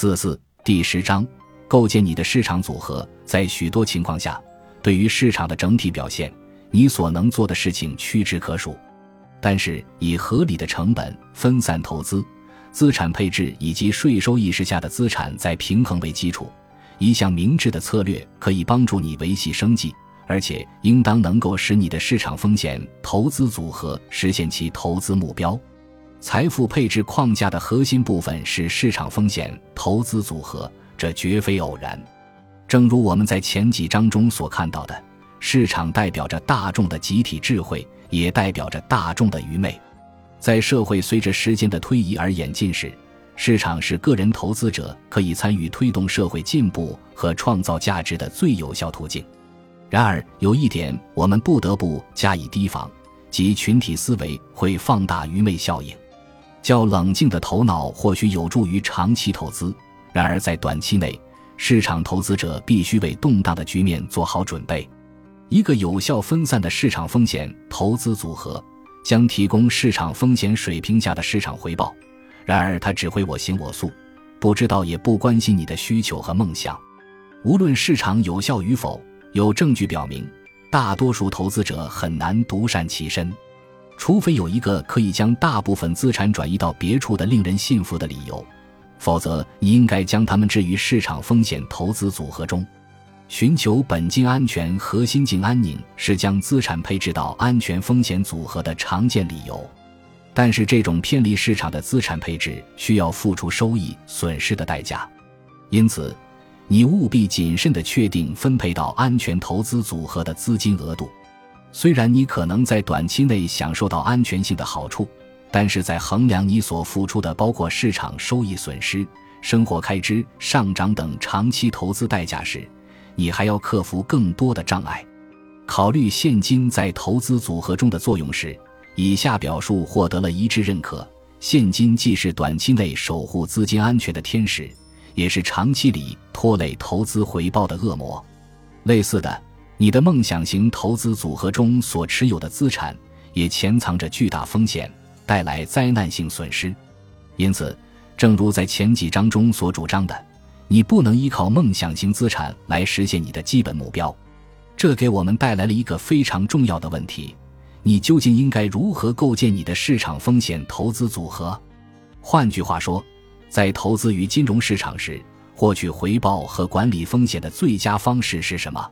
四四第十章，构建你的市场组合。在许多情况下，对于市场的整体表现，你所能做的事情屈指可数。但是，以合理的成本、分散投资、资产配置以及税收意识下的资产再平衡为基础，一项明智的策略可以帮助你维系生计，而且应当能够使你的市场风险投资组合实现其投资目标。财富配置框架的核心部分是市场风险投资组合，这绝非偶然。正如我们在前几章中所看到的，市场代表着大众的集体智慧，也代表着大众的愚昧。在社会随着时间的推移而演进时，市场是个人投资者可以参与推动社会进步和创造价值的最有效途径。然而，有一点我们不得不加以提防，即群体思维会放大愚昧效应。较冷静的头脑或许有助于长期投资，然而在短期内，市场投资者必须为动荡的局面做好准备。一个有效分散的市场风险投资组合将提供市场风险水平下的市场回报，然而它只会我行我素，不知道也不关心你的需求和梦想。无论市场有效与否，有证据表明，大多数投资者很难独善其身。除非有一个可以将大部分资产转移到别处的令人信服的理由，否则你应该将它们置于市场风险投资组合中。寻求本金安全和心境安宁是将资产配置到安全风险组合的常见理由，但是这种偏离市场的资产配置需要付出收益损失的代价，因此你务必谨慎地确定分配到安全投资组合的资金额度。虽然你可能在短期内享受到安全性的好处，但是在衡量你所付出的包括市场收益损失、生活开支上涨等长期投资代价时，你还要克服更多的障碍。考虑现金在投资组合中的作用时，以下表述获得了一致认可：现金既是短期内守护资金安全的天使，也是长期里拖累投资回报的恶魔。类似的。你的梦想型投资组合中所持有的资产也潜藏着巨大风险，带来灾难性损失。因此，正如在前几章中所主张的，你不能依靠梦想型资产来实现你的基本目标。这给我们带来了一个非常重要的问题：你究竟应该如何构建你的市场风险投资组合？换句话说，在投资于金融市场时，获取回报和管理风险的最佳方式是什么？